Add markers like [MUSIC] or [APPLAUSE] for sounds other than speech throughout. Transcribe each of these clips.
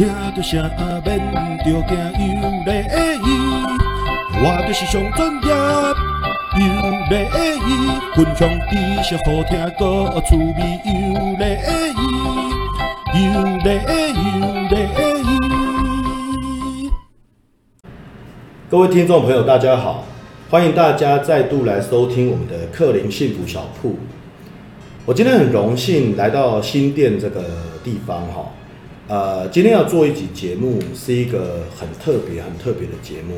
听着声免着惊有礼仪，我就是上专业有礼仪，分享知识好听个趣味有礼仪，有礼有礼仪。各位听众朋友，大家好，欢迎大家再度来收听我们的克林幸福小铺。我今天很荣幸来到新店这个地方哈。呃，今天要做一集节目，是一个很特别、很特别的节目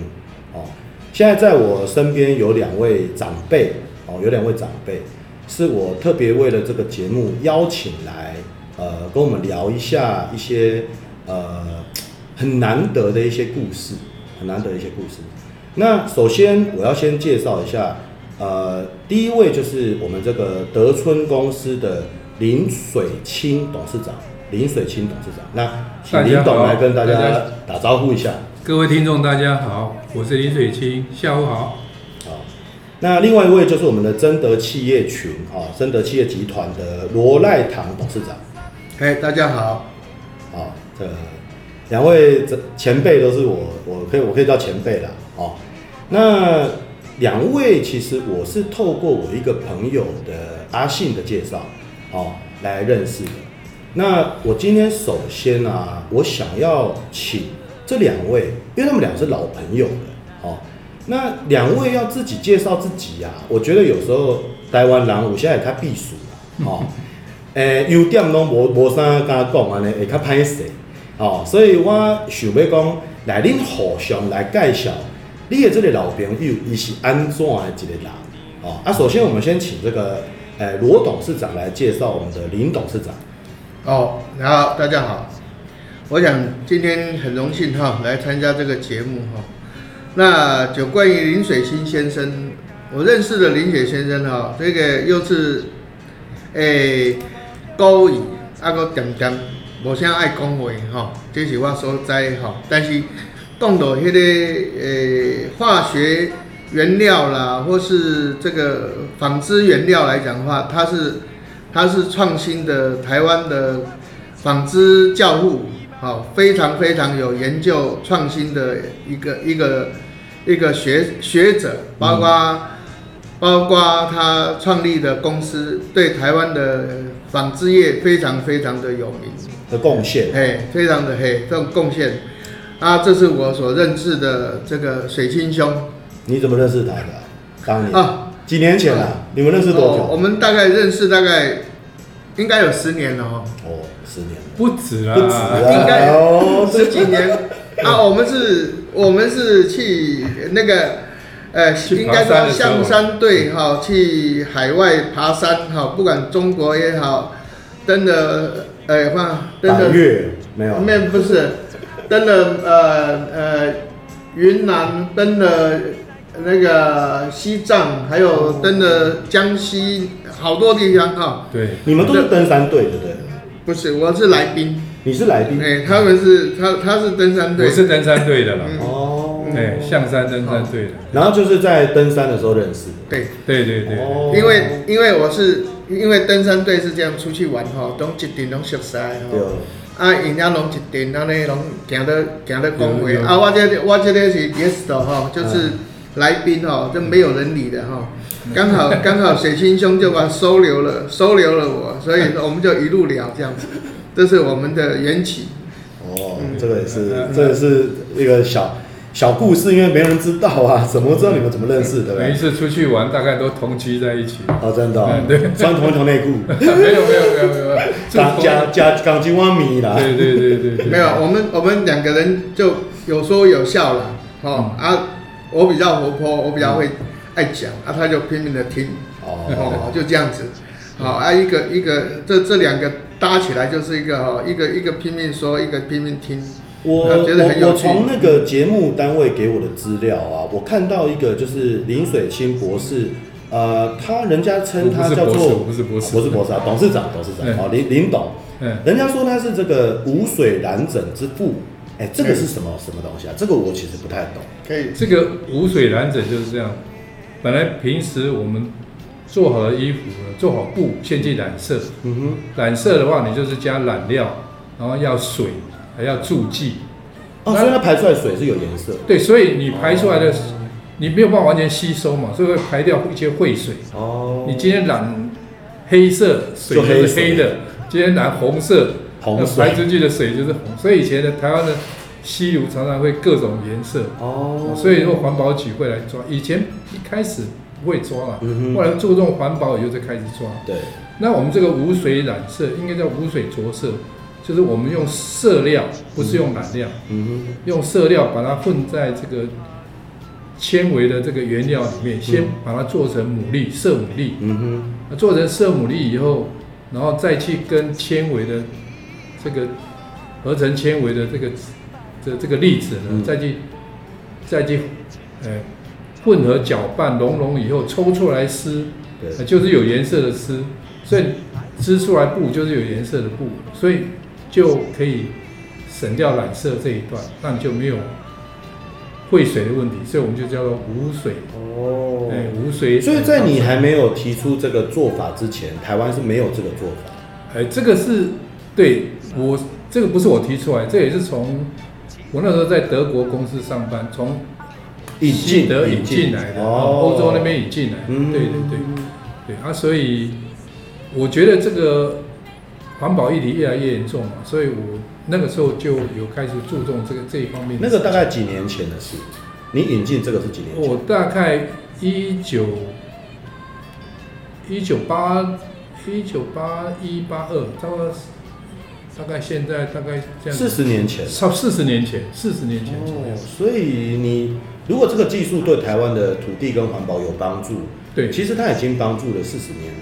哦。现在在我身边有两位长辈哦，有两位长辈，是我特别为了这个节目邀请来，呃，跟我们聊一下一些呃很难得的一些故事，很难得的一些故事。那首先我要先介绍一下，呃，第一位就是我们这个德春公司的林水清董事长。林水清董事长，那请林董来跟大家打招呼一下。各位听众，大家好，我是林水清，下午好。好，那另外一位就是我们的真德企业群啊，真德企业集团的罗赖堂董事长。嘿，大家好。好，这两位前辈都是我，我可以我可以叫前辈了哦。那两位其实我是透过我一个朋友的阿信的介绍哦来认识的。那我今天首先啊，我想要请这两位，因为他们俩是老朋友了，哦，那两位要自己介绍自己呀、啊。我觉得有时候台湾人有些太避暑了，哦，诶，[LAUGHS] 优点拢无无啥敢讲安尼，会较歹势，哦，所以我想要讲来恁互相来介绍，你的这个老朋友伊是安怎的一个人，哦，啊，首先我们先请这个诶罗董事长来介绍我们的林董事长。哦，好，大家好。我想今天很荣幸哈来参加这个节目哈。那就关于林水清先生，我认识的林水先生哈，这个又是诶高语啊个点点，无啥爱讲话哈，这是我所在哈。但是动到迄个诶化学原料啦，或是这个纺织原料来讲的话，它是。他是创新的台湾的纺织教父，好，非常非常有研究创新的一个一个一个学学者，包括、嗯、包括他创立的公司，对台湾的纺织业非常非常的有名的贡献，嘿，非常的嘿这种贡献，啊，这是我所认识的这个水清兄。你怎么认识他的？当年啊。几年前了、啊，嗯、你们认识多久？哦、我们大概认识大概应该有十年了哦。哦，十年不止啊，不止啊，应该有十几年 [LAUGHS] 啊。我们是，我们是去那个呃，应该说象山队哈，去海外爬山哈，不管中国也好，登的呃，放登的没有，没有不是登的呃呃云南登的。那个西藏，还有登的江西好多地方哈。对，你们都是登山队，对不对？不是，我是来宾。你是来宾？哎，他们是他他是登山队。我是登山队的了。哦。哎，象山登山队的。然后就是在登山的时候认识的。对对对对。哦。因为因为我是因为登山队是这样出去玩哈，都一定拢熟悉哈。对。啊，人家拢一定，安尼拢行得行得讲话。啊，我这我这个是 guest 哈，就是。来宾哦，就没有人理的哈，刚好 [LAUGHS] 刚好水清兄就把收留了，收留了我，所以我们就一路聊这样子，这是我们的缘起。哦，这个也是，这个是一个小小故事，因为没人知道啊，[LAUGHS] 怎么知道你们怎么认识的？每一次出去玩，大概都同居在一起。哦，真的，对，穿同一条内裤。没有没有没有没有，[LAUGHS] 加加加港金湾米啦。对对对对，没有，我们我们两个人就有说有笑了，哦啊。我比较活泼，我比较会爱讲，啊，他就拼命的听，哦，就这样子，好啊，一个一个，这这两个搭起来就是一个哈，一个一个拼命说，一个拼命听。我我我从那个节目单位给我的资料啊，我看到一个就是林水清博士，呃，他人家称他叫做不是博士，不是博士。啊，董事长，董事长，哦，林林董，嗯，人家说他是这个无水染整之父。哎，这个是什么什么东西啊？这个我其实不太懂。可以，这个无水染整就是这样。本来平时我们做好的衣服，做好布，先去染色。嗯哼。染色的话，你就是加染料，然后要水，还要助剂。哦，所以它排出来水是有颜色。对，所以你排出来的，你没有办法完全吸收嘛，所以会排掉一些废水。哦。你今天染黑色水就是黑的，今天染红色，红排出去的水就是红。所以以前的台湾的溪流常常会各种颜色。哦。所以说环保局会来抓，以前一开始不会抓了，后来注重环保以后才开始抓。对。那我们这个无水染色应该叫无水着色。就是我们用色料，不是用染料，嗯哼，用色料把它混在这个纤维的这个原料里面，先把它做成牡蛎色牡蛎，嗯哼，做成色牡蛎以后，然后再去跟纤维的这个合成纤维的这个这这个粒子呢，再去再去哎混合搅拌熔融以后抽出来丝，对，就是有颜色的丝，所以织出来布就是有颜色的布，所以。就可以省掉染色这一段，那你就没有会水的问题，所以我们就叫做无水哦，哎，无水。所以在你还没有提出这个做法之前，台湾是没有这个做法。哎，这个是对我这个不是我提出来，这也是从我那时候在德国公司上班，从引进德引进来的，欧洲那边引进来的，对对对对啊，所以我觉得这个。环保议题越来越严重嘛，所以我那个时候就有开始注重这个这一方面。那个大概几年前的事，你引进这个是几年前？我大概一九一九八一九八一八二，差不多大概现在大概这样。四十年前，差四十年前，四十年前左右。哦，所以你如果这个技术对台湾的土地跟环保有帮助，对，其实它已经帮助了四十年了。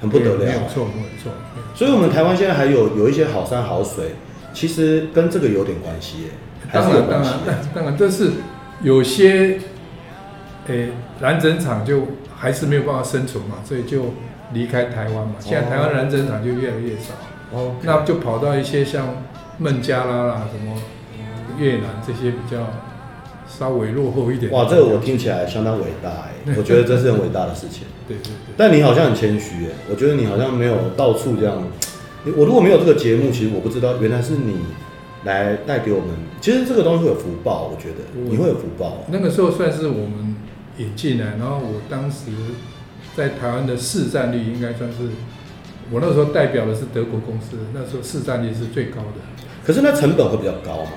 很不得了，没有错，没有错。所以，我们台湾现在还有有一些好山好水，其实跟这个有点关系耶。当然，当然，当然，但是有些，诶，染整厂就还是没有办法生存嘛，所以就离开台湾嘛。现在台湾染整厂就越来越少，哦，那就跑到一些像孟加拉啦、什么越南这些比较。稍微落后一点。哇，这个我听起来相当伟大哎，我觉得这是很伟大的事情。对 [LAUGHS] 对对。但你好像很谦虚哎，我觉得你好像没有到处这样。我如果没有这个节目，其实我不知道原来是你来带给我们。其实这个东西会有福报，我觉得你会有福报。[LAUGHS] 那个时候算是我们引进来，然后我当时在台湾的市占率应该算是，我那时候代表的是德国公司，那时候市占率是最高的。可是那成本会比较高吗？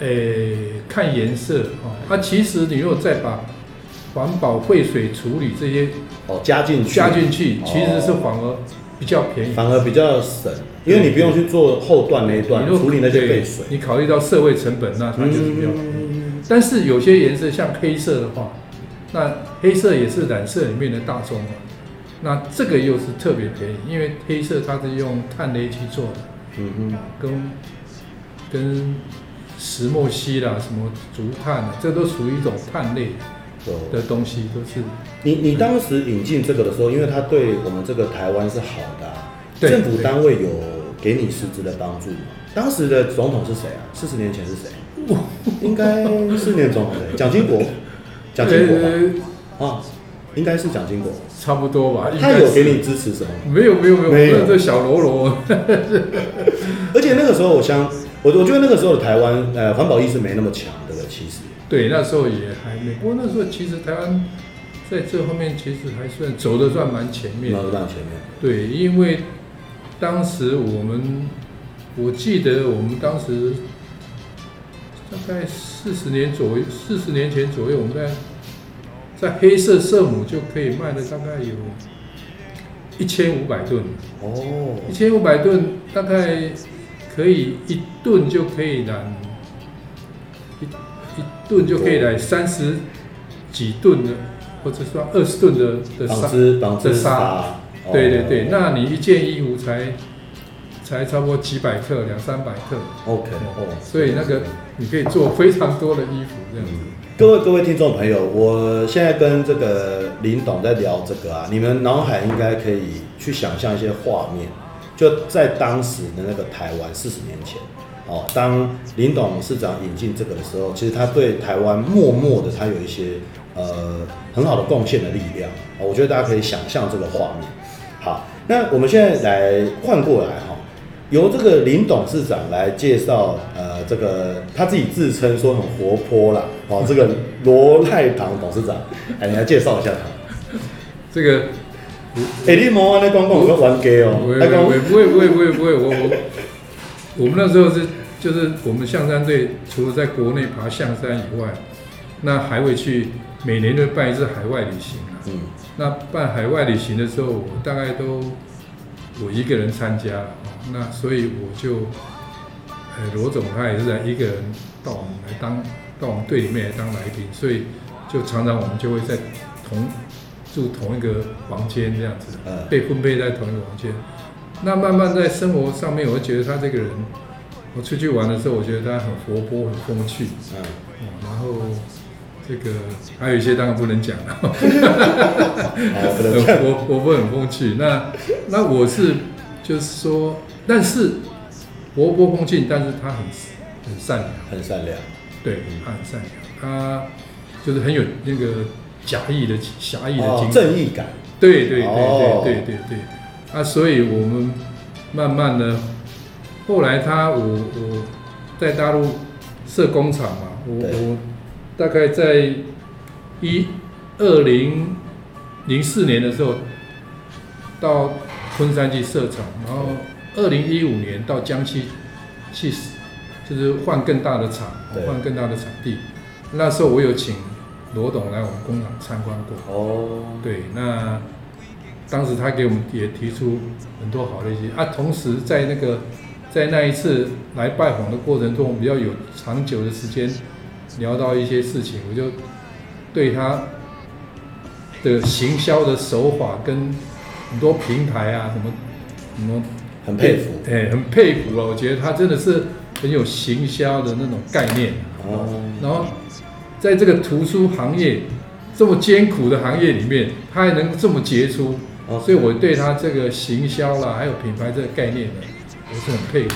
诶、欸，看颜色哦。那、啊、其实你如果再把环保废水处理这些哦加进去，加进去，其实是反而比较便宜，反而比较省，因为你不用去做后段那一段处理那些废水。你考虑到社会成本，那它就是比较便宜。但是有些颜色像黑色的话，那黑色也是染色里面的大宗嘛，那这个又是特别便宜，因为黑色它是用碳雷去做的，嗯哼，跟跟。石墨烯啦，什么竹炭啊，这都属于一种碳类的东西，都是。你你当时引进这个的时候，因为它对我们这个台湾是好的，啊，政府单位有给你实质的帮助吗？当时的总统是谁啊？四十年前是谁？应该四年总统，蒋经国，蒋经国啊，应该是蒋经国，差不多吧。他有给你支持什么？没有没有没有，没有这小喽啰。[LAUGHS] 而且那个时候我想。我我觉得那个时候的台湾，呃，环保意识没那么强，的了？其实，对，那时候也还没。不过那时候其实台湾在这方面其实还算走的算蛮前面的。蛮前面。对，因为当时我们，我记得我们当时大概四十年左右，四十年前左右，我们在在黑色色母就可以卖了大概有一千五百吨。哦。一千五百吨大概。可以一吨就可以染，一一吨就可以染三十几吨的，或者说二十吨的的纱的纱。对对对，那你一件衣服才才差不多几百克，两三百克。OK，哦所以那个你可以做非常多的衣服这样子。各位各位听众朋友，我现在跟这个林董在聊这个啊，你们脑海应该可以去想象一些画面。就在当时的那个台湾，四十年前，哦，当林董事长引进这个的时候，其实他对台湾默默的，他有一些呃很好的贡献的力量，我觉得大家可以想象这个画面。好，那我们现在来换过来哈，由这个林董事长来介绍，呃，这个他自己自称说很活泼啦，哦，[LAUGHS] 这个罗赖堂董事长，哎，你来介绍一下他。这个，哎，你莫安尼讲讲，我玩 gay 哦。不会不会不会不会不会不会，我我我们那时候是就是我们象山队除了在国内爬象山以外，那还会去每年都办一次海外旅行啊。嗯。那办海外旅行的时候，我大概都我一个人参加。那所以我就，呃，罗总他也是在一个人到我们来当，到我们队里面来当来宾，所以就常常我们就会在同住同一个房间这样子，被分配在同一个房间。那慢慢在生活上面，我会觉得他这个人，我出去玩的时候，我觉得他很活泼、很风趣，嗯，然后这个还有一些当然不能讲了，[LAUGHS] 我我不很风趣，那那我是就是说。但是活泼风趣，但是他很很善良，很善良，对，他很善良，他就是很有那个假意的侠义的精神，哦、正义感，对对对对对对对，对，啊，所以我们慢慢的，后来他我我在大陆设工厂嘛，我我大概在一二零零四年的时候到昆山去设厂，然后。二零一五年到江西去，就是换更大的厂，换更大的场地。那时候我有请罗董来我们工厂参观过。哦，对，那当时他给我们也提出很多好的一些啊。同时在那个在那一次来拜访的过程中，我比较有长久的时间聊到一些事情，我就对他的行销的手法跟很多平台啊什么什么。很佩服，哎、欸，很佩服了。我觉得他真的是很有行销的那种概念。哦。然后，在这个图书行业这么艰苦的行业里面，他还能这么杰出。哦。所以我对他这个行销啦，还有品牌这个概念呢，我是很佩服。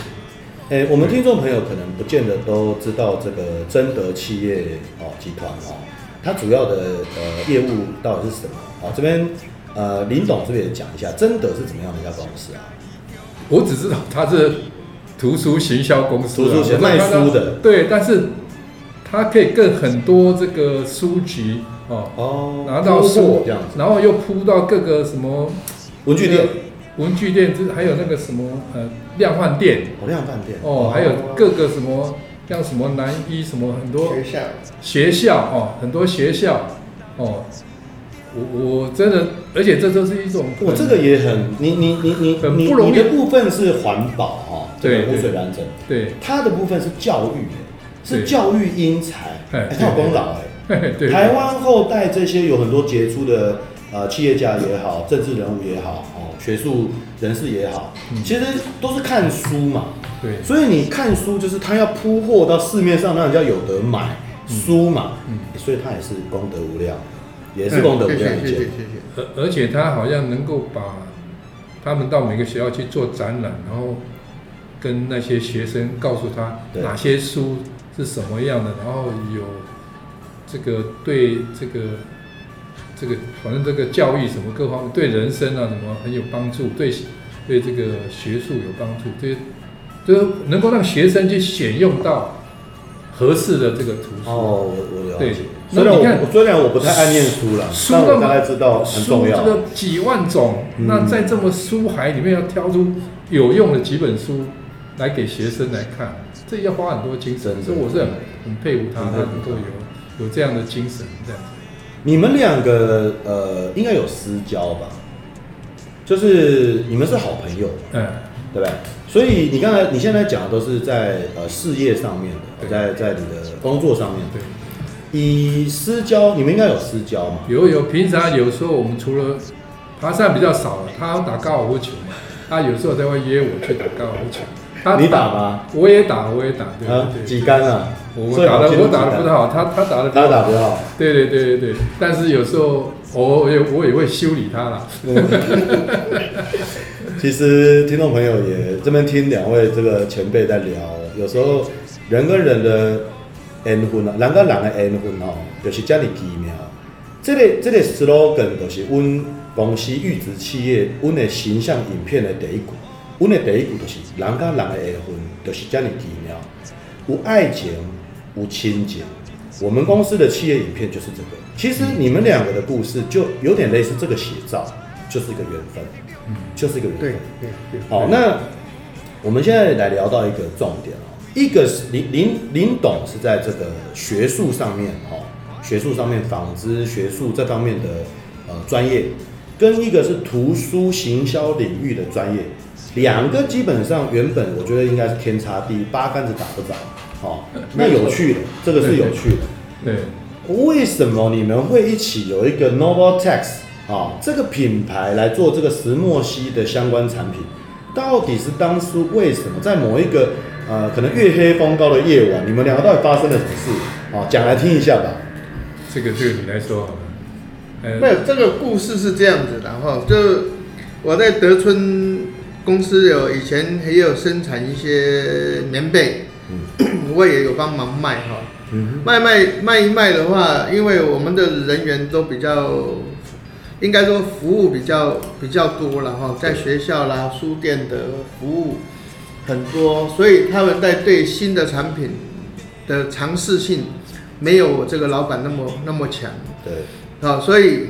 哎、欸，我们听众朋友可能不见得都知道这个真德企业哦集团哦，它主要的呃业务到底是什么？好，这边呃林董这边也讲一下，真德是怎么样的一家公司啊？我只知道他是图书行销公司，图书卖书的，对，但是他可以跟很多这个书籍哦，哦，拿到书这样子，然后又铺到各个什么文具店，文具店，就是还有那个什么呃量贩店，哦量贩店，哦，还有各个什么像什么南一什么很多学校，学校哦，很多学校哦。我我真的，而且这都是一种，我这个也很，你你你你很不容易。你的部分是环保哈，对污水完整，对，它的部分是教育，是教育英才，哎，他有功劳哎，对，[LAUGHS] 台湾后代这些有很多杰出的呃企业家也好，政治人物也好，哦，学术人士也好，其实都是看书嘛，对，所以你看书就是他要铺货到市面上，让人家有得买书嘛，嗯，所以他也是功德无量。也是功德无量，谢谢谢谢。而而且他好像能够把他们到每个学校去做展览，然后跟那些学生告诉他哪些书是什么样的，然后有这个对这个这个反正这个教育什么各方面对人生啊什么很有帮助，对对这个学术有帮助，对，就能够让学生去选用到合适的这个图书。哦，我我了解。对虽然我虽然我不太爱念书了，但我大概知道很重要。书这个几万种，嗯、那在这么书海里面要挑出有用的几本书来给学生来看，这要花很多精神。所以我是很很佩服他，他能够有有这样的精神这样子。你们两个呃，应该有私交吧？就是你们是好朋友，嗯，对不对？所以你刚才你现在讲的都是在呃事业上面的，在在你的工作上面对。以私交，你们应该有私交嘛？有有，平常有时候我们除了爬山比较少了，他打高尔夫球嘛，他有时候他会约我去打高尔夫球。他你打吗？我也打，我也打，对对对。几杆啊？我打的我打的不太好，他他打的他打的好。对对对对对，但是有时候我也我也会修理他啦。[LAUGHS] 其实听众朋友也这边听两位这个前辈在聊，有时候人跟人的。缘分啊，人跟人的缘分吼，就是这么奇妙。这个这个 slogan 就是阮公司玉植企业阮的形象影片的第一句。阮的第一句就是人甲人的缘分，就是这么奇妙，有爱情，有亲情。我们公司的企业影片就是这个。其实你们两个的故事就有点类似这个写照，就是一个缘分，嗯，就是一个缘分。对对对。好，那我们现在来聊到一个重点哦，一个是林林林董是在这个学术上面哦，学术上面纺织学术这方面的呃专业，跟一个是图书行销领域的专业，两个基本上原本我觉得应该是天差地，八竿子打不着。好，那有趣的，这个是有趣的。对，为什么你们会一起有一个 Novatex 啊这个品牌来做这个石墨烯的相关产品？到底是当初为什么在某一个呃可能月黑风高的夜晚，你们两个到底发生了什么事？啊，讲来听一下吧。这个这个你来说好了。呃，没有，这个故事是这样子的哈，就我在德春公司有以前也有生产一些棉被。我也有帮忙卖哈，卖卖卖一卖的话，因为我们的人员都比较，应该说服务比较比较多了哈，在学校啦、书店的服务很多，所以他们在对新的产品的尝试性没有我这个老板那么那么强。对，啊，所以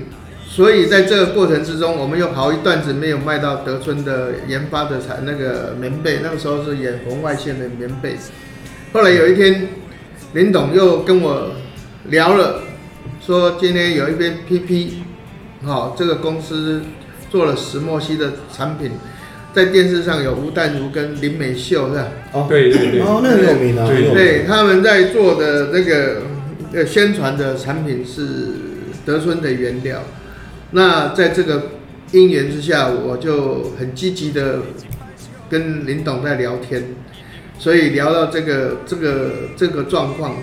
所以在这个过程之中，我们有好一段子没有卖到德春的研发的产那个棉被，那个时候是演红外线的棉被。后来有一天，林董又跟我聊了，说今天有一篇 PP，好，这个公司做了石墨烯的产品，在电视上有吴淡如跟林美秀是吧？哦，对对对，哦，那很有名啊，对，对，他们在做的那个呃宣传的产品是德春的原料。那在这个因缘之下，我就很积极的跟林董在聊天。所以聊到这个这个这个状况，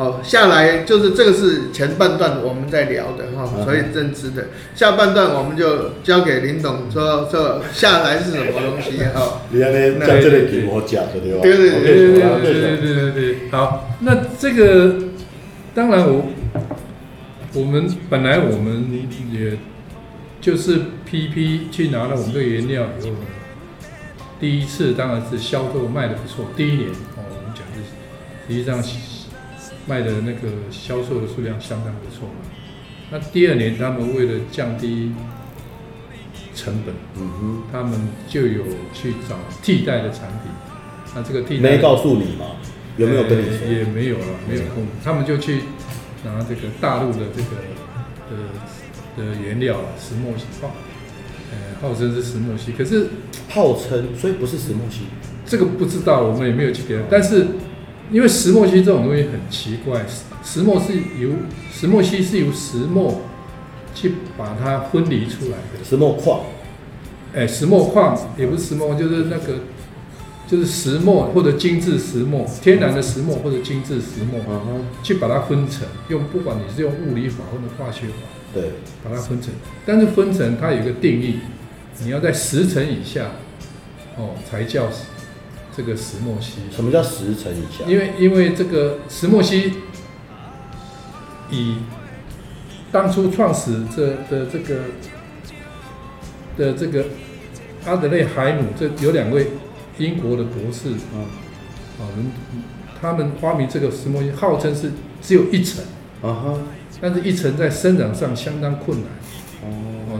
好，下来就是这个是前半段我们在聊的哈，所以认知的下半段我们就交给林董说说下来是什么东西哈。你那边在这里给我讲的对吧？对对对对对对对对对。好，那这个当然我我们本来我们也就是 PP 去拿了我们的原料以后。第一次当然是销售卖的不错，第一年哦，我们讲是实际上卖的那个销售的数量相当不错。那第二年他们为了降低成本，嗯哼，他们就有去找替代的产品。那这个替代没告诉你吗？有没有跟你说？也没有了，没有空。他们就去拿这个大陆的这个的的原料石墨烯矿。号称是石墨烯，可是号称，所以不是石墨烯。这个不知道，我们也没有去点。但是因为石墨烯这种东西很奇怪，石墨是由石墨烯是由石墨去把它分离出来的。石墨矿，哎，石墨矿也不是石墨，就是那个就是石墨或者精致石墨，天然的石墨或者精致石墨，嗯，去把它分成，用不管你是用物理法或者化学法，对，把它分成。但是分成它有一个定义。你要在十层以下，哦，才叫这个石墨烯。什么叫十层以下？因为因为这个石墨烯，以当初创始这的这个的这个阿德勒海姆，这有两位英国的博士啊，啊，他们发明这个石墨烯，号称是只有一层，啊哈，但是一层在生长上相当困难。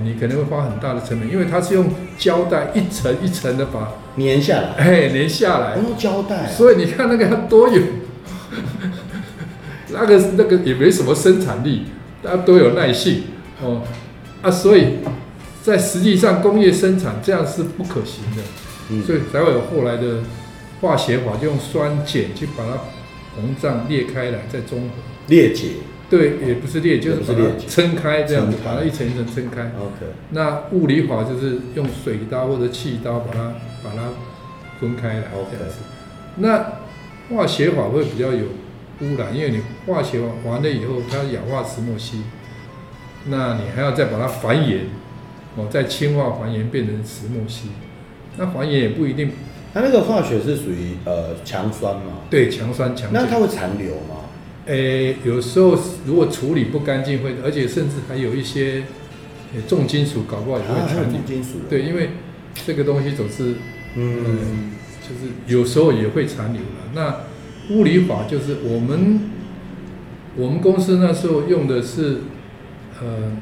你可能会花很大的成本，因为它是用胶带一层一层的把粘下来，哎，粘下来。用胶带，所以你看那个它多有，[LAUGHS] 那个那个也没什么生产力，大家都有耐性。哦啊，所以在实际上工业生产这样是不可行的，嗯，所以才会有后来的化学法，就用酸碱去把它膨胀裂开来，再中和。裂解。对，也不是裂，就是把它撑开这样子，把它一层一层撑开。OK。那物理法就是用水刀或者气刀把它把它分开来这样子。那化学法会比较有污染，因为你化学完了以后，它氧化石墨烯，那你还要再把它还原，哦，再氢化还原变成石墨烯。那还原也不一定。它那个化学是属于呃强酸嘛？对，强酸强碱。那它会残留吗？诶，有时候如果处理不干净会，而且甚至还有一些重金属，搞不好也会残留。重金属。对，因为这个东西总是嗯，嗯，就是有时候也会残留了。那物理法就是我们我们公司那时候用的是呃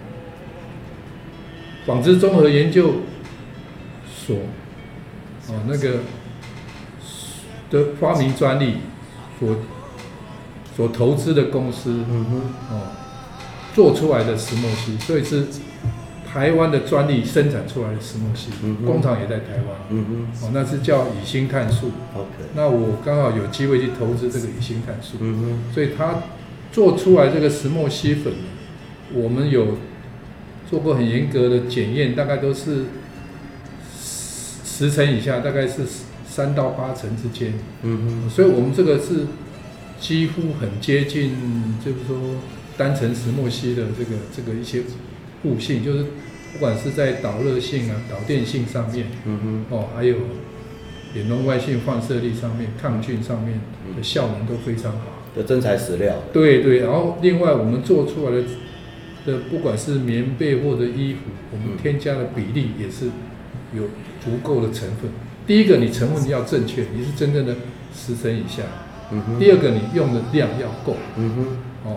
纺织综合研究所哦那个的发明专利所所投资的公司，嗯哼，哦做出来的石墨烯，所以是。台湾的专利生产出来的石墨烯，嗯、工厂也在台湾。嗯哼，哦，那是叫乙锌碳素。OK，那我刚好有机会去投资这个乙锌碳素。嗯哼，所以它做出来这个石墨烯粉，我们有做过很严格的检验，大概都是十层以下，大概是三到八层之间。嗯哼，所以我们这个是几乎很接近，就是说单层石墨烯的这个这个一些。固性就是，不管是在导热性啊、导电性上面，嗯哼，哦，还有远红外线放射力上面、抗菌上面的效能都非常好。的真材实料。对对，然后另外我们做出来的的不管是棉被或者衣服，我们添加的比例也是有足够的成分。第一个，你成分要正确，你是真正的十层以下。第二个，你用的量要够。嗯哼。哦，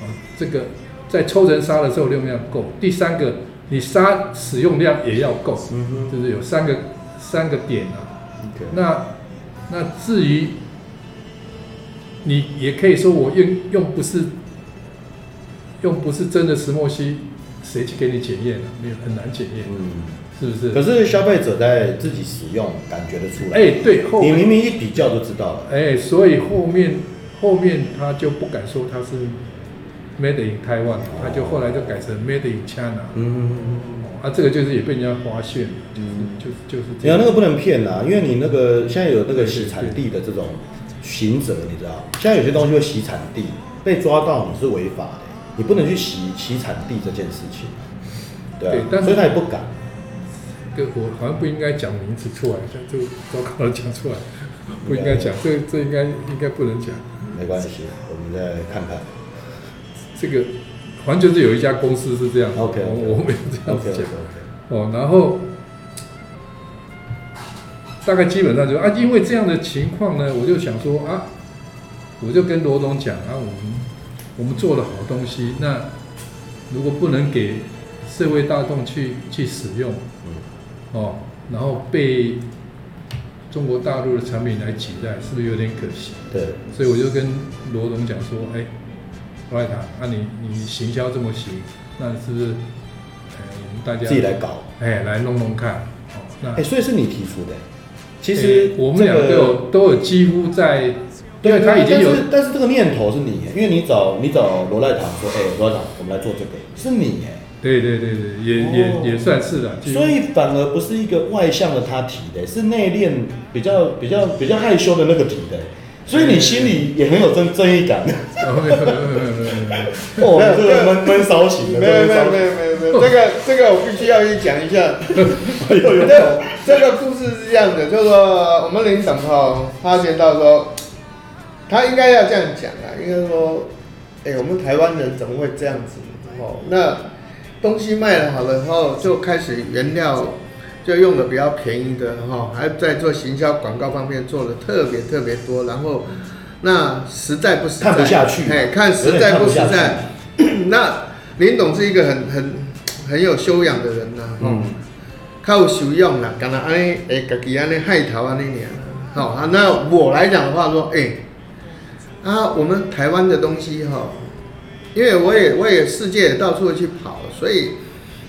哦，这个。在抽成纱的时候量要够，第三个你纱使用量也要够，嗯哼，就是有三个三个点啊。那那至于你也可以说我用用不是用不是真的石墨烯，谁去给你检验啊？没有很难检验，嗯，是不是？可是消费者在自己使用感觉得出来，哎、欸，对，你明明一比较就知道了，哎、欸，所以后面后面他就不敢说他是。Made in Taiwan，他就后来就改成 Made in China。嗯，啊，这个就是也被人家发现，嗯，就是就是这样。你那个不能骗啊，因为你那个现在有那个洗产地的这种行者，你知道？现在有些东西会洗产地，被抓到你是违法的，你不能去洗洗产地这件事情。对，对，但是所以他也不敢。这我好像不应该讲名字出来，像就糟糕了讲出来，[LAUGHS] 不应该讲，这这应该应该不能讲。没关系，我们再看看。这个完全是有一家公司是这样，OK，我没有这样子讲。Okay. 哦，然后大概基本上就啊，因为这样的情况呢，我就想说啊，我就跟罗总讲啊，我们我们做了好东西，那如果不能给社会大众去去使用，哦，然后被中国大陆的产品来取代，是不是有点可惜？对，所以我就跟罗总讲说，哎。我来谈，那、啊、你你行销这么行，那是不是？哎、大家自己来搞，哎，来弄弄看。哦，那哎，所以是你提出的。其实、这个、我们两个都有都有几乎在，对，对他已经有但，但是这个念头是你，因为你找你找罗赖堂说，哎，罗赖堂，我们来做这个，是你哎。对对对对，也、哦、也也算是的。所以反而不是一个外向的他提的，是内敛比较比较比较害羞的那个提的。所以你心里也很有正正义感。哦，没有没有没有没闷闷骚型的。没有没有没有没有没有。这个这个我必须要去讲一下。[LAUGHS] 这这个故事是这样的，就是说我们林总哈发现到说，他应该要这样讲啊，应该说，哎，我们台湾人怎么会这样子？哦，那东西卖了好了以后，就开始原料。就用的比较便宜的哈，还在做行销广告方面做的特别特别多，然后那实在不实在，看不下去，哎，看实在不实在。[COUGHS] 那林董是一个很很很有修养的人呐，嗯，靠修养啦，干那安尼哎，自己安尼害头啊那年，好啊，那我来讲的话说，哎，啊，我们台湾的东西哈，因为我也我也世界到处去跑，所以。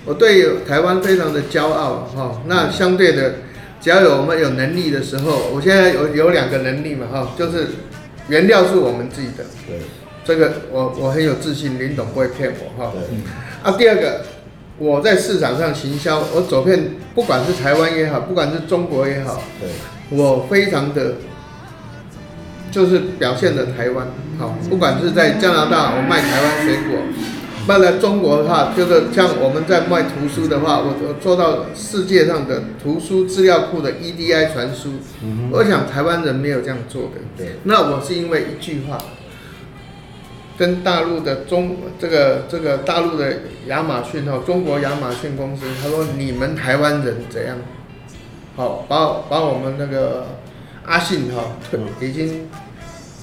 我对台湾非常的骄傲哈，那相对的，只要有我们有能力的时候，我现在有有两个能力嘛哈，就是原料是我们自己的，对，这个我我很有自信，林董不会骗我哈。啊，第二个，我在市场上行销，我走遍不管是台湾也好，不管是中国也好，对，我非常的，就是表现的台湾好，不管是在加拿大，我卖台湾水果。卖来中国的话，就是像我们在卖图书的话，我我做到世界上的图书资料库的 EDI 传输。嗯、我想台湾人没有这样做的。对。那我是因为一句话，跟大陆的中这个这个大陆的亚马逊哈，中国亚马逊公司，他说你们台湾人怎样？好，把把我们那个阿信哈已经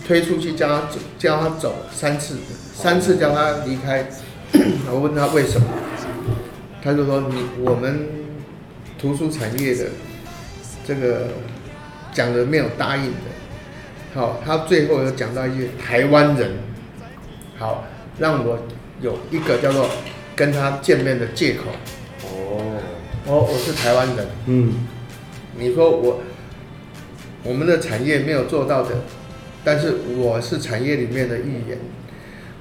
推出去，叫他走，叫他走三次，三次叫他离开。[COUGHS] 我问他为什么，他就说你我们图书产业的这个讲的没有答应的。好，他最后又讲到一句台湾人，好，让我有一个叫做跟他见面的借口。哦，我我是台湾人。嗯。你说我我们的产业没有做到的，但是我是产业里面的一员，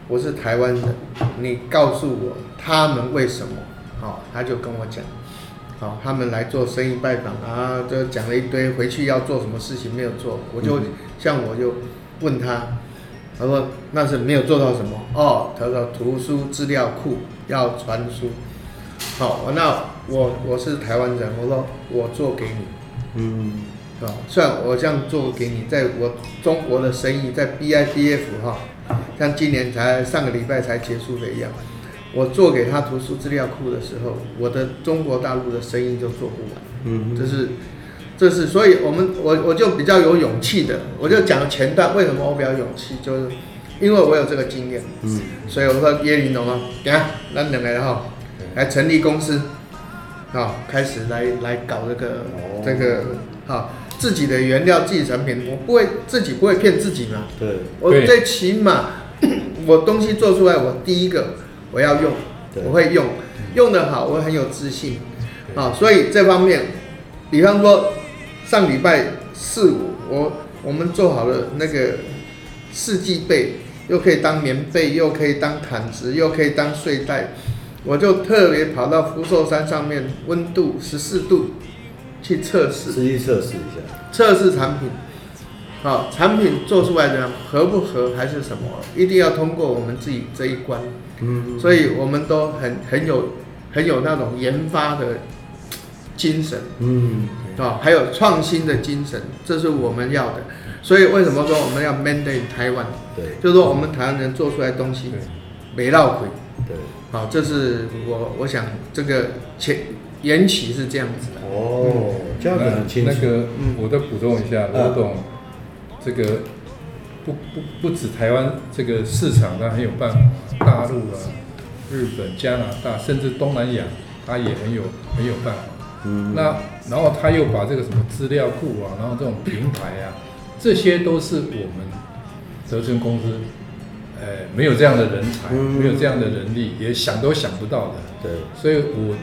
我是台湾人。你告诉我他们为什么？好，他就跟我讲，好，他们来做生意拜访啊，就讲了一堆，回去要做什么事情没有做，我就像我就问他，他说那是没有做到什么？哦，他说图书资料库要传输。好，那我我是台湾人，我说我做给你。嗯，啊，虽然我这样做给你，在我中国的生意，在 BIDF 哈，像今年才上个礼拜才结束的一样，我做给他图书资料库的时候，我的中国大陆的生意就做不完。嗯，这是，这是，所以我们我我就比较有勇气的，我就讲前段为什么我比较勇气，就是因为我有这个经验。嗯，所以我说耶林龙啊，等下那两个哈，来成立公司。啊，开始来来搞这个、哦、这个，好，自己的原料、自己产品，我不会自己不会骗自己嘛。对，我最起码 [COUGHS] 我东西做出来，我第一个我要用，我会用，用得好，我很有自信。啊，所以这方面，比方说上礼拜四五，我我们做好了那个四季被，又可以当棉被，又可以当毯子，又可以当睡袋。我就特别跑到福寿山上面，温度十四度，去测试，实际测试一下，测试产品，好，产品做出来的合不合还是什么，一定要通过我们自己这一关。嗯，所以我们都很很有很有那种研发的精神，嗯，啊，还有创新的精神，这是我们要的。所以为什么说我们要 made in Taiwan？对，就是说我们台湾人做出来的东西没绕亏。对。好，这是我我想这个前缘起是这样子的哦，这样子很清楚。那个，嗯，我再补充一下，罗董，这个不不不止台湾这个市场，它很有办法，大陆啊、日本、加拿大，甚至东南亚，它也很有很有办法。嗯，那然后他又把这个什么资料库啊，然后这种平台啊，这些都是我们德成公司。呃，没有这样的人才，嗯、没有这样的人力，也想都想不到的。对，所以我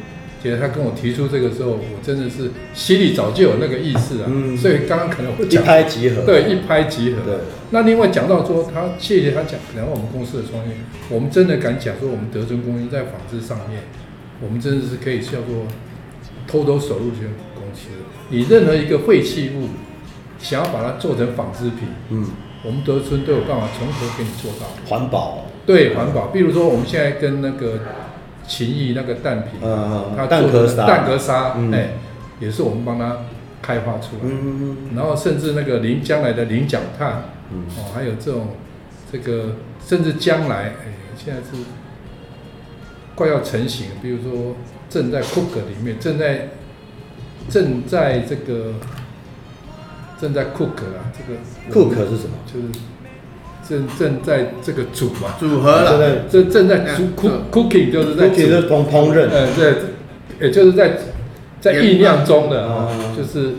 觉得他跟我提出这个时候，我真的是心里早就有那个意思啊。嗯，所以刚刚可能会一拍即合。对，一拍即合。对。那另外讲到说，他谢谢他讲，然后我们公司的创业，我们真的敢讲说，我们德尊公司在纺织上面，我们真的是可以叫做偷偷守入选公司。你任何一个废弃物，想要把它做成纺织品，嗯。我们德村都有办法从头给你做到环保，对环保。比如说，我们现在跟那个秦义那个蛋皮，嗯，他做的蛋壳沙，哎、也是我们帮他开发出来。嗯，然后甚至那个临将来的菱角炭，嗯，哦，还有这种这个，甚至将来，哎、欸，现在是快要成型，比如说正在 cook 里面，正在正在这个。正在 cook 啊，这个 cook 是什么？就是正正在这个煮嘛，组合了。正正在煮 cook cooking，就是在其实烹烹饪。嗯，对，也就是在在酝酿中的啊，就是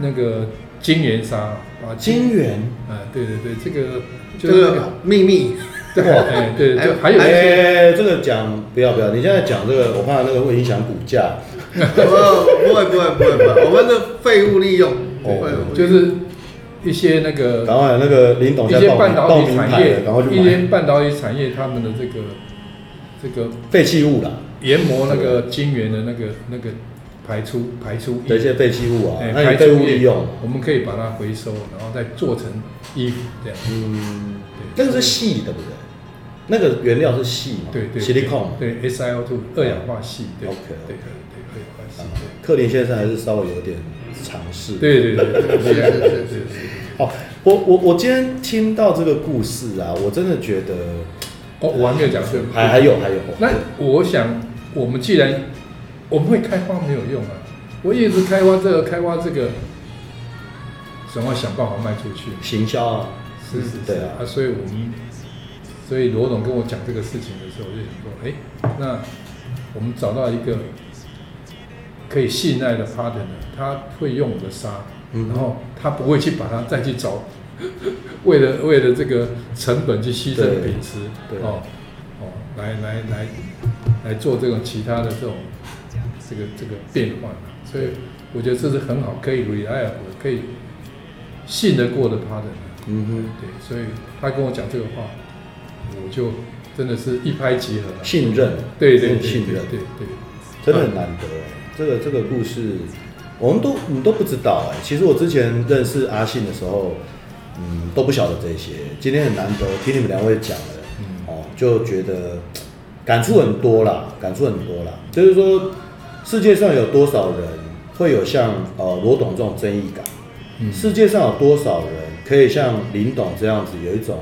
那个金元沙啊，金元，啊，对对对，这个就是那个秘密。对，哎，对，就还有哎，这个讲不要不要，你现在讲这个，我怕那个 [LAUGHS] 会影响股价。不会不会不会不会，我们的废物利用，哦，就是一些那个，然后那个林董一些半导体产业，一些半导体产业他们的这个这个废弃物啦，研磨那个晶圆的那个那个排出排出的一些废弃物啊，排出利用，我们可以把它回收，然后再做成衣服这样。嗯，对，那个是矽对不对？那个原料是细嘛？对对，silicon，对，SiO2 二氧化系，对，OK，对对。克林先生还是稍微有点尝试。对对对对对对对。好，我我我今天听到这个故事啊，我真的觉得，哦，我还没有讲完，还还有还有。那我想，我们既然我们会开花没有用啊，我一直开发这个，开发这个，想要想办法卖出去，行销啊，是是是，对啊，啊，所以我们，所以罗总跟我讲这个事情的时候，我就想说，哎，那我们找到一个可以信赖的 partner，他会用我的沙，嗯，然后他不会去把它再去找，为了为了这个成本去牺牲品质，对，哦哦，来来来来做这种其他的这种这个这个变换。所以我觉得这是很好，可以 reliable，可以信得过的 partner。嗯哼，对，所以他跟我讲这个话，我就真的是一拍即合了。信任，对对，信任，对对，真的很难得哎。这个这个故事，我们都你都不知道哎。其实我之前认识阿信的时候，嗯，都不晓得这些。今天很难得听你们两位讲了，嗯，哦，就觉得感触很多啦，感触很多啦。就是说，世界上有多少人？会有像呃罗董这种正义感，嗯、世界上有多少人可以像林董这样子有一种，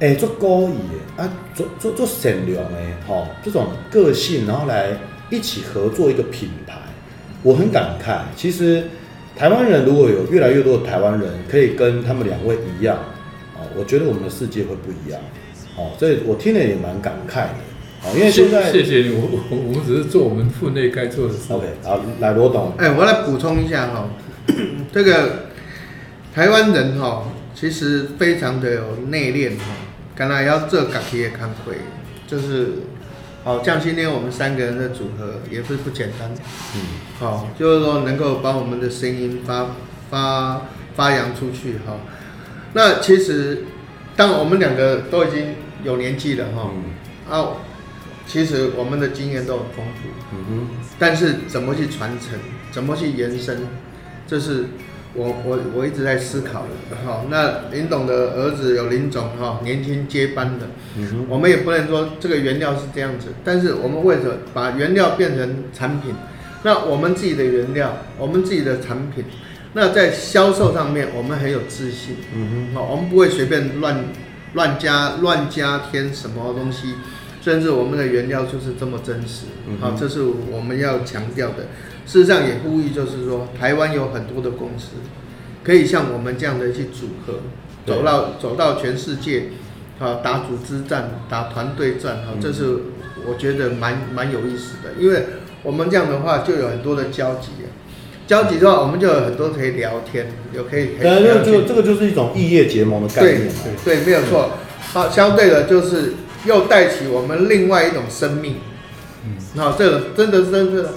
哎做高义啊做做做善良哎哈这种个性，然后来一起合作一个品牌，我很感慨。其实台湾人如果有越来越多的台湾人可以跟他们两位一样，哦，我觉得我们的世界会不一样。哦，所以我听了也蛮感慨的。好，因为现在谢谢你，我我我们只是做我们分内该做的事。OK，好，来罗董，哎，我来补充一下哈，[COUGHS] 这个台湾人哈，其实非常的有内敛哈，刚才要做感情也看会，就是好像今天我们三个人的组合也是不简单，嗯，好，就是说能够把我们的声音发发发扬出去哈，那其实当我们两个都已经有年纪了哈，嗯、啊。其实我们的经验都很丰富，嗯哼，但是怎么去传承，怎么去延伸，这是我我我一直在思考的。好，那林董的儿子有林总哈，年轻接班的，嗯，我们也不能说这个原料是这样子，但是我们为什么把原料变成产品，那我们自己的原料，我们自己的产品，那在销售上面我们很有自信，嗯哼，好，我们不会随便乱乱加乱加添什么东西。甚至我们的原料就是这么真实，好，这是我们要强调的。事实上也呼吁，就是说，台湾有很多的公司，可以像我们这样的去组合，走到走到全世界，好，打组织战，打团队战，好，这是我觉得蛮蛮有意思的。因为我们这样的话，就有很多的交集，交集的话，我们就有很多可以聊天，有可以。对，这个这个就是一种异业结盟的概念嘛。对对，没有错。好，相对的就是。又带起我们另外一种生命，嗯，好，这个真的是真的，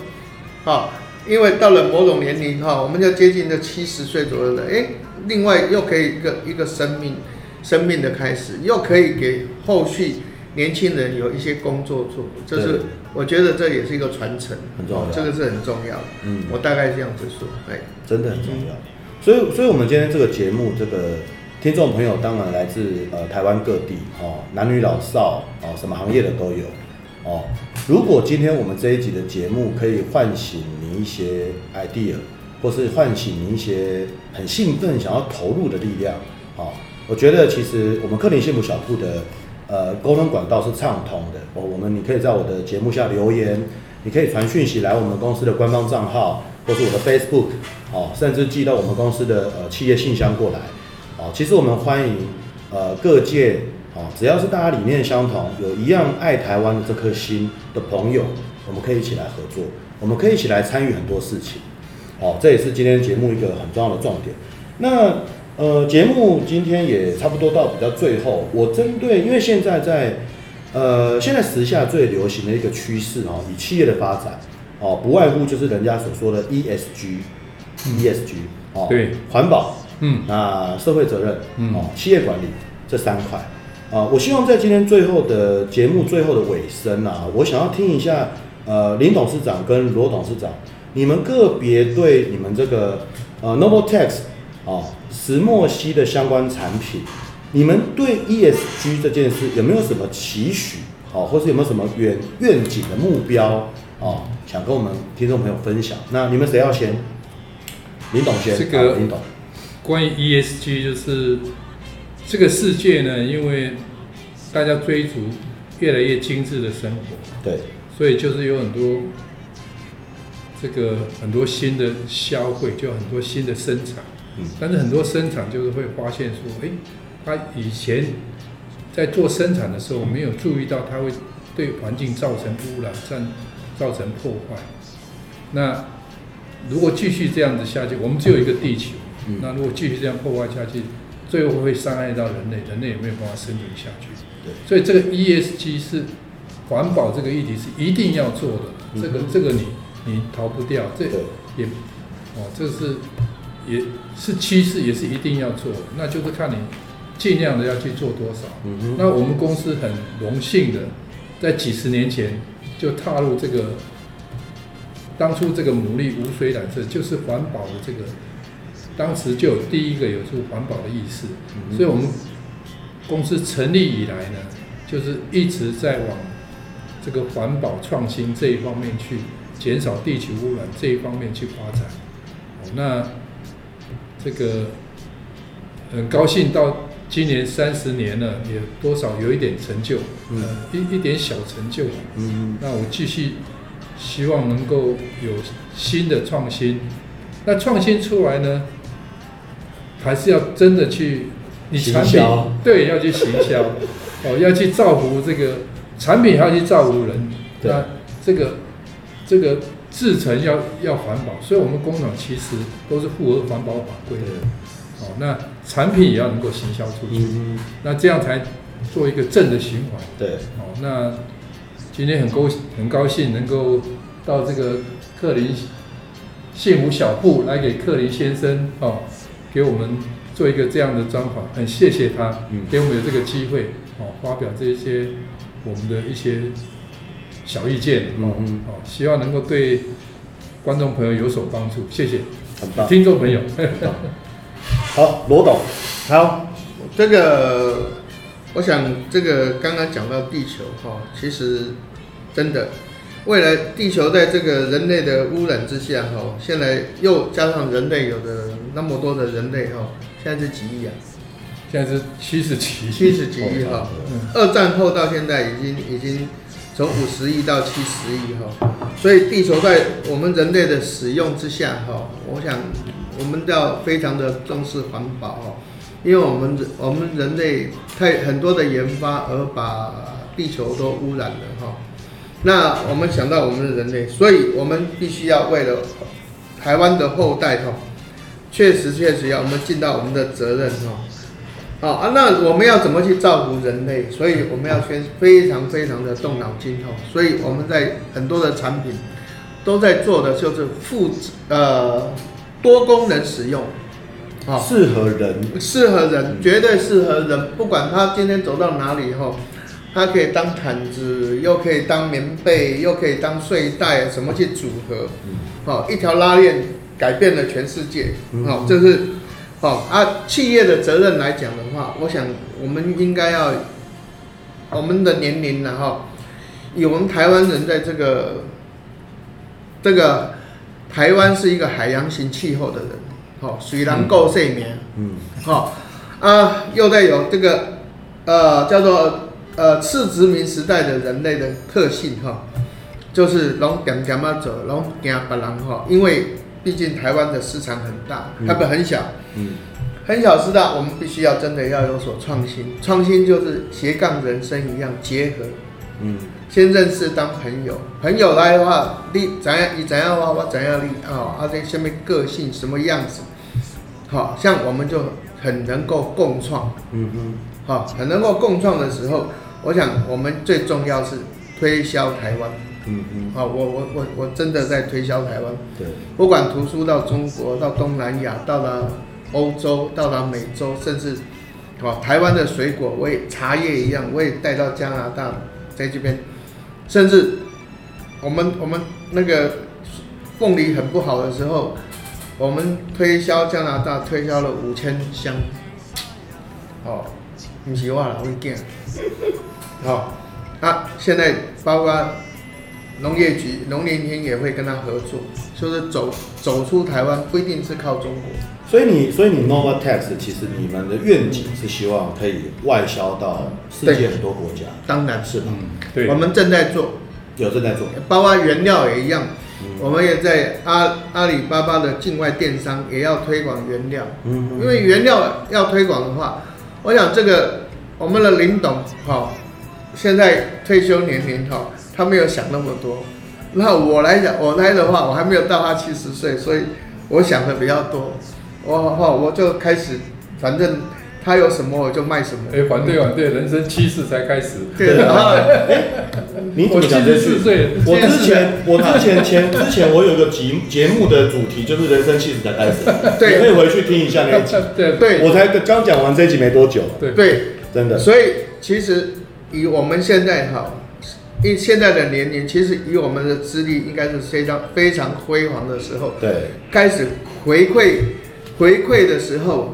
好，因为到了某种年龄哈，我们就接近这七十岁左右的，哎，另外又可以一个一个生命，生命的开始，又可以给后续年轻人有一些工作做，这是我觉得这也是一个传承，很重要，这个是很重要的，嗯，我大概这样子说，哎，真的很重要，所以，所以我们今天这个节目这个。听众朋友当然来自呃台湾各地哦，男女老少哦，什么行业的都有哦。如果今天我们这一集的节目可以唤醒你一些 idea，或是唤醒你一些很兴奋想要投入的力量哦，我觉得其实我们克林幸福小铺的呃沟通管道是畅通的哦。我们你可以在我的节目下留言，你可以传讯息来我们公司的官方账号，或是我的 Facebook 哦，甚至寄到我们公司的呃企业信箱过来。哦，其实我们欢迎，呃，各界哦，只要是大家理念相同，有一样爱台湾的这颗心的朋友，我们可以一起来合作，我们可以一起来参与很多事情。哦，这也是今天节目一个很重要的重点。那呃，节目今天也差不多到比较最后，我针对，因为现在在呃，现在时下最流行的一个趋势哦，以企业的发展哦，不外乎就是人家所说的 ESG，ESG 哦，对，环保。嗯，那社会责任，嗯，哦，企业管理这三块，啊，我希望在今天最后的节目最后的尾声啊，我想要听一下，呃，林董事长跟罗董事长，你们个别对你们这个呃 Noble Tax 哦石墨烯的相关产品，你们对 ESG 这件事有没有什么期许，哦，或是有没有什么远愿景的目标，哦，想跟我们听众朋友分享？那你们谁要先？林董先，这个林董。关于 ESG，就是这个世界呢，因为大家追逐越来越精致的生活，对，所以就是有很多这个很多新的消费，就很多新的生产。嗯，但是很多生产就是会发现说，哎，他以前在做生产的时候没有注意到，它会对环境造成污染，造造成破坏。那如果继续这样子下去，我们只有一个地球，嗯，那如果继续这样破坏下去，最后会伤害到人类，人类也没有办法生存下去。对，所以这个 ESG 是环保这个议题是一定要做的，这个这个你你逃不掉，这个也哦，这是。也是趋势，也是一定要做，那就是看你尽量的要去做多少。嗯哼。那我们公司很荣幸的，在几十年前就踏入这个，当初这个牡蛎无水染色就是环保的这个，当时就有第一个有这个环保的意识。所以我们公司成立以来呢，就是一直在往这个环保创新这一方面去，减少地球污染这一方面去发展。那。这个很高兴到今年三十年了，也多少有一点成就，嗯，一一点小成就，嗯，那我继续希望能够有新的创新。那创新出来呢，还是要真的去你产品销。对要去行销，[LAUGHS] 哦，要去造福这个产品，还要去造福人，那这个这个。制成要要环保，所以我们工厂其实都是符合环保法规的。哦，那产品也要能够行销出去，嗯、那这样才做一个正的循环。对，哦，那今天很高很高兴能够到这个克林幸福小铺来给克林先生哦，给我们做一个这样的专访，很谢谢他，给我们有这个机会哦，发表这些我们的一些。小意见，嗯嗯，好，希望能够对观众朋友有所帮助，谢谢，很棒，听众朋友，好，罗董，好，这个，我想这个刚刚讲到地球哈，其实真的，未来地球在这个人类的污染之下哈，现在又加上人类有的那么多的人类哈，现在是几亿啊？现在是七十几亿，七十几亿哈，二战后到现在已经已经。从五十亿到七十亿哈，所以地球在我们人类的使用之下哈，我想我们要非常的重视环保哈，因为我们我们人类太很多的研发而把地球都污染了哈。那我们想到我们的人类，所以我们必须要为了台湾的后代哈，确实确实要我们尽到我们的责任哈。好啊，那我们要怎么去造福人类？所以我们要先非常非常的动脑筋哈。所以我们在很多的产品都在做的就是复呃多功能使用，啊，适合人，适合人，绝对适合人。不管他今天走到哪里哈，它可以当毯子，又可以当棉被，又可以当睡袋，怎么去组合？好，一条拉链改变了全世界。好，这是。好啊，企业的责任来讲的话，我想我们应该要，我们的年龄呢，哈，以我们台湾人在这个，这个台湾是一个海洋型气候的人，好，水能够睡眠，嗯，好啊，又带有这个呃叫做呃次殖民时代的人类的特性，哈，就是拢点点啊走，拢惊别人哈，因为。毕竟台湾的市场很大，它不很小，嗯，很小是大，我们必须要真的要有所创新，创新就是斜杠人生一样结合，嗯，先认识当朋友，朋友来的话，你怎样你怎样话我怎样你啊，啊这下面个性什么样子，好像我们就很能够共创，嗯嗯，好，很能够共创的时候，我想我们最重要是推销台湾。嗯嗯，好，我我我我真的在推销台湾。对，不管图书到中国，到东南亚，到了欧洲，到了美洲，甚至，好，台湾的水果，我也茶叶一样，我也带到加拿大，在这边，甚至我们我们那个凤梨很不好的时候，我们推销加拿大，推销了五千箱。哦，不是我啦，我见。好，啊，现在包括。农业局、农林厅也会跟他合作，就是走走出台湾，不一定是靠中国。所以你，所以你 Novatex 其实你们的愿景是希望可以外销到世界很多国家。当然是，嗯，对，我们正在做，有正在做，包括原料也一样。嗯、我们也在阿阿里巴巴的境外电商也要推广原料。嗯，因为原料要推广的话，我想这个我们的林董哈，现在退休年龄哈，他没有想那么多。那我来讲，我来的话，我还没有到他七十岁，所以我想的比较多。我话，我就开始，反正。他有什么我就卖什么。哎，反对反对，人生七十才开始。对的。你怎么讲这句？我之前我之前前之前我有个节节目的主题就是人生七十才开始。对。你可以回去听一下那一集。[LAUGHS] 对对。我才刚讲完这一集没多久。对对，真的。所以其实以我们现在哈，以现在的年龄，其实以我们的资历，应该是非常非常辉煌的时候。对。开始回馈回馈的时候。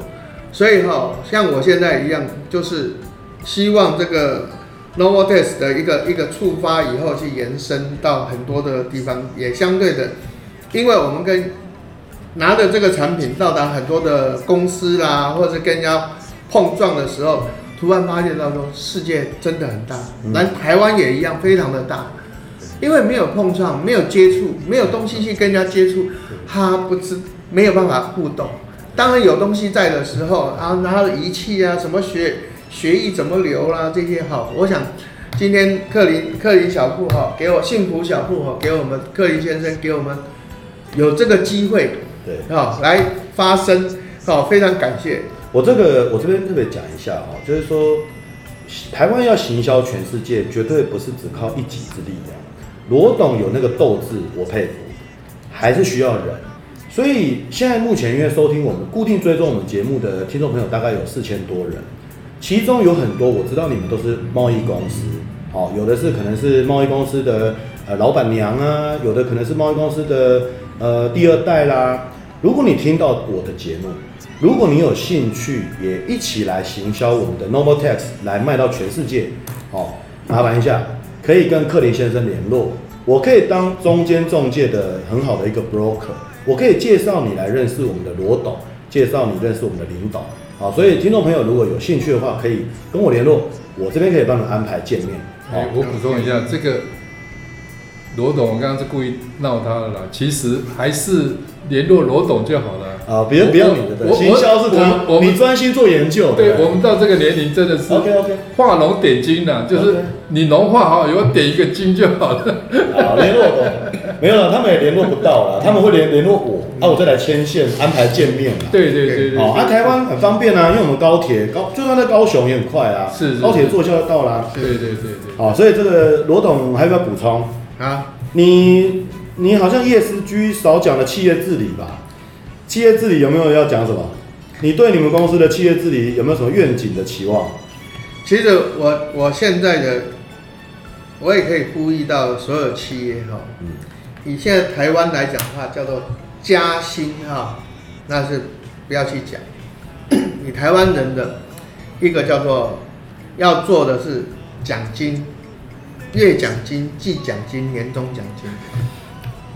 所以哈，像我现在一样，就是希望这个 Novotext 的一个一个触发以后，去延伸到很多的地方，也相对的，因为我们跟拿着这个产品到达很多的公司啦，或者是跟人家碰撞的时候，突然发现到说世界真的很大，来台湾也一样，非常的大，因为没有碰撞，没有接触，没有东西去跟人家接触，他不知没有办法互动。当然有东西在的时候，然后他的仪器啊，什么血血液怎么流啦、啊，这些好。我想今天克林克林小铺哈，给我幸福小铺哈，给我们克林先生给我们有这个机会，对，啊来发声，好非常感谢。我这个我这边特别讲一下哈，就是说台湾要行销全世界，绝对不是只靠一己之力量。罗董有那个斗志，我佩服，还是需要人。所以现在目前，因为收听我们固定追踪我们节目的听众朋友大概有四千多人，其中有很多我知道你们都是贸易公司，哦，有的是可能是贸易公司的呃老板娘啊，有的可能是贸易公司的呃第二代啦。如果你听到我的节目，如果你有兴趣也一起来行销我们的 Normal Tax，来卖到全世界，哦，麻烦一下，可以跟克林先生联络，我可以当中间中介的很好的一个 broker。我可以介绍你来认识我们的罗董，介绍你认识我们的林董，好，所以听众朋友如果有兴趣的话，可以跟我联络，我这边可以帮你安排见面。好，我补充一下，这个罗董，我刚刚是故意闹他的啦，其实还是联络罗董就好了。啊，别人不要你的，对，行销是他，我你专心做研究。对，我们到这个年龄真的是，OK OK，画龙点睛的，就是你龙画好，以后点一个睛就好了。啊，联络我，没有了，他们也联络不到了，他们会联联络我，啊，我再来牵线安排见面。对对对对。好，啊，台湾很方便啊，因为我们高铁高，就算在高雄也很快啊，是高铁坐下就到啦。对对对对。好，所以这个罗董还有没有补充啊？你你好像叶思居少讲了企业治理吧？企业治理有没有要讲什么？你对你们公司的企业治理有没有什么愿景的期望？其实我我现在的，我也可以呼吁到所有企业哈，嗯，以现在台湾来讲的话，叫做加薪哈，那是不要去讲。[COUGHS] 你台湾人的一个叫做要做的是奖金，月奖金、季奖金、年终奖金。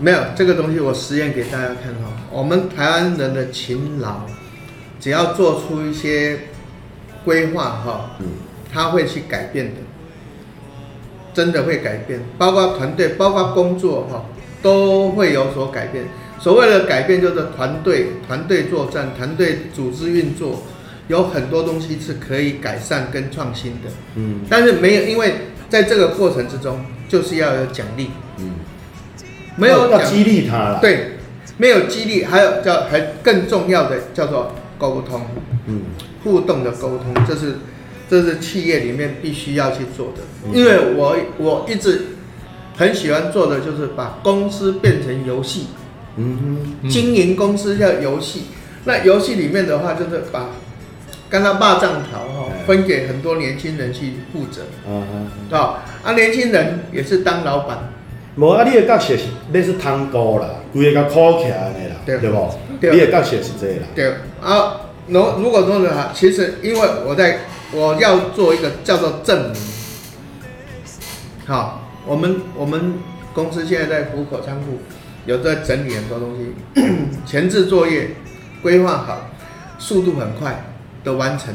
没有这个东西，我实验给大家看哈。我们台湾人的勤劳，只要做出一些规划哈，他会去改变的，真的会改变。包括团队，包括工作哈，都会有所改变。所谓的改变，就是团队团队作战，团队组织运作，有很多东西是可以改善跟创新的。嗯，但是没有，因为在这个过程之中，就是要有奖励。嗯。没有要激励他了，对，没有激励，还有叫还更重要的叫做沟通，嗯，互动的沟通，这是这是企业里面必须要去做的。嗯、因为我我一直很喜欢做的就是把公司变成游戏，嗯哼，经营公司叫游戏，那游戏里面的话就是把刚刚霸占条哈分给很多年轻人去负责，嗯哼，对吧？啊，年轻人也是当老板。无啊，你的角色是类似汤哥啦，规个靠起来的啦，对不？对你的角色是这个啦。对啊，如如果说的话，其实因为我在我要做一个叫做证明。好，我们我们公司现在在虎口仓库有在整理很多东西，[COUGHS] 前置作业规划好，速度很快的完成，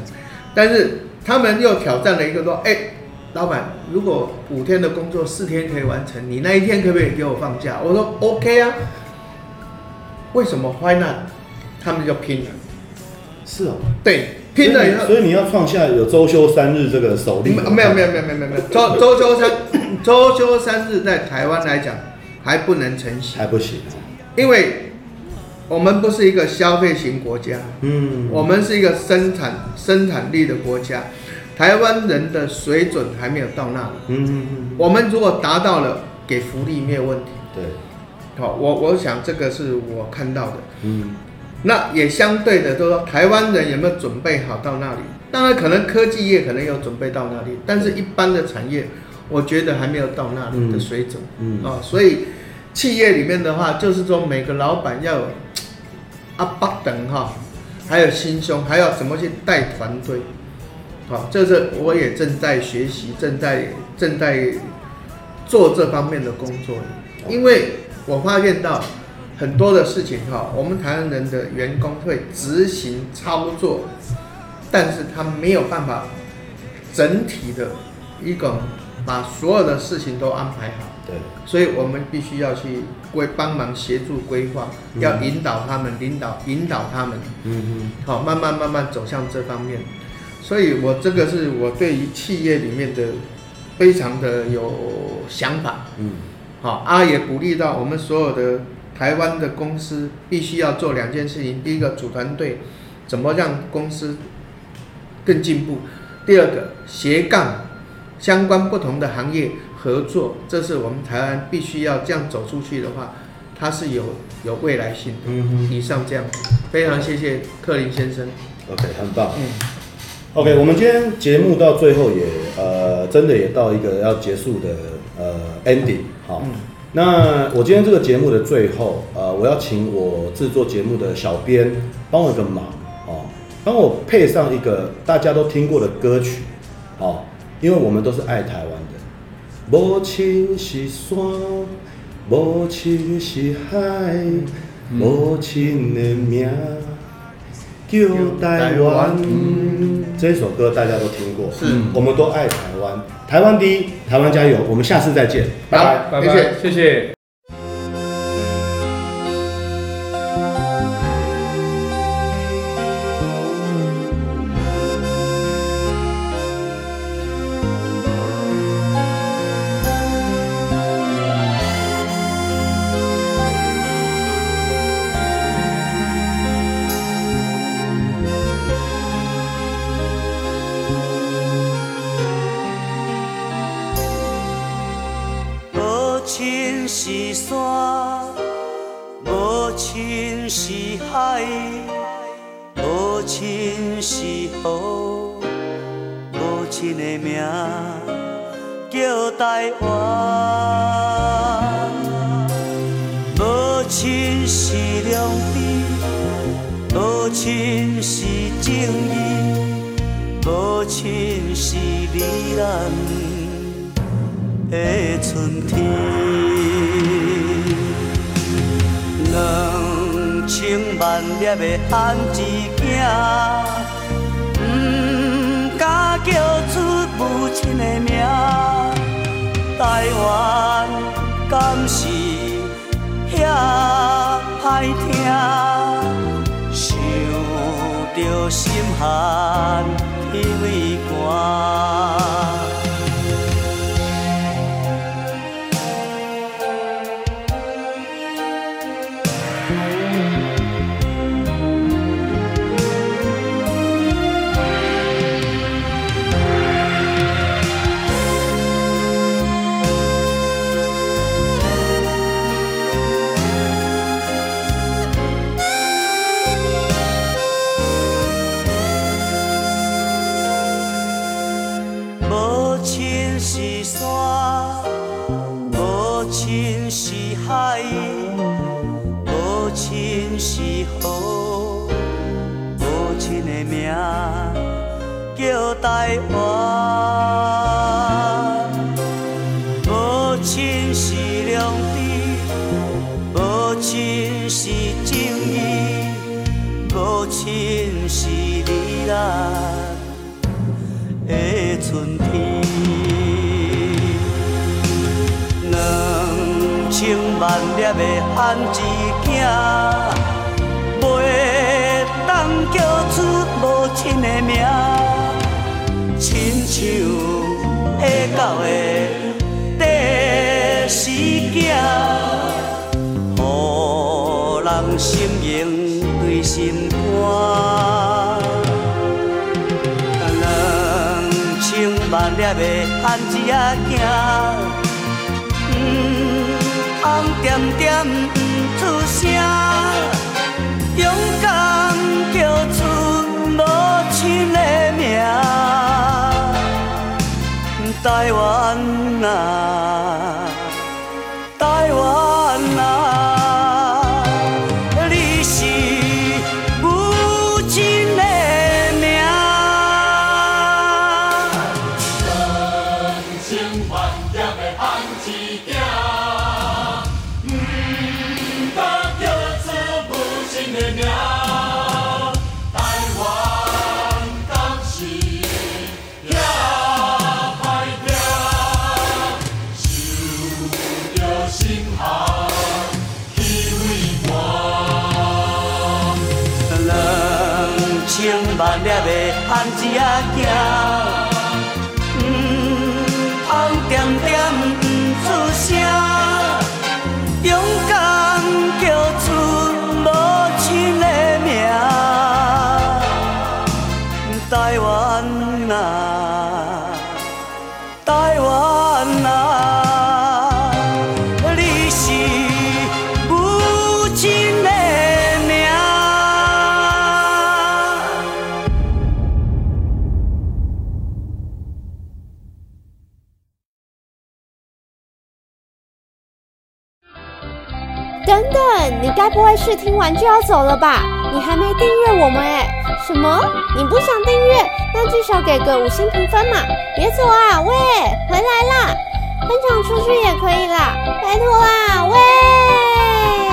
但是他们又挑战了一个说，哎、欸。老板，如果五天的工作四天可以完成，你那一天可不可以给我放假？我说 OK 啊。为什么？Why not？他们就拼了。是哦。对，拼了以后。所以你要创下有周休三日这个首例。没有没有没有没有没有没有。周周休三 [COUGHS] 周休三日在台湾来讲还不能成型。还不行。因为我们不是一个消费型国家。嗯。我们是一个生产生产力的国家。台湾人的水准还没有到那里。嗯嗯嗯。我们如果达到了，给福利没有问题。对。好，我我想这个是我看到的，嗯，那也相对的，就是说台湾人有没有准备好到那里？当然，可能科技业可能有准备到那里，但是一般的产业，我觉得还没有到那里的水准，嗯，啊，所以企业里面的话，就是说每个老板要有阿巴等哈，还有心胸，还要怎么去带团队，好，这是我也正在学习，正在正在做这方面的工作，因为。我发现到很多的事情哈，我们台湾人的员工会执行操作，但是他没有办法整体的一个把所有的事情都安排好。对，所以我们必须要去规帮忙协助规划，要引导他们，领导引导他们。嗯嗯。好，慢慢慢慢走向这方面。所以我这个是我对于企业里面的非常的有想法。嗯。好，啊也鼓励到我们所有的台湾的公司，必须要做两件事情。第一个，组团队，怎么让公司更进步；第二个，斜杠相关不同的行业合作，这是我们台湾必须要这样走出去的话，它是有有未来性的。以上这样，非常谢谢克林先生。OK，很棒。嗯。OK，我们今天节目到最后也呃，真的也到一个要结束的呃 ending。好，那我今天这个节目的最后，呃，我要请我制作节目的小编帮我一个忙，哦，帮我配上一个大家都听过的歌曲，哦，因为我们都是爱台湾的。母亲是山，母亲是海，母亲的名叫台湾。这首歌大家都听过，是，我们都爱台湾。台湾第一，台湾加油！我们下次再见，拜拜，拜拜，谢谢。як 是听完就要走了吧？你还没订阅我们哎？什么？你不想订阅？那至少给个五星评分嘛！别走啊！喂，回来啦！分场出去也可以啦，拜托啦！喂。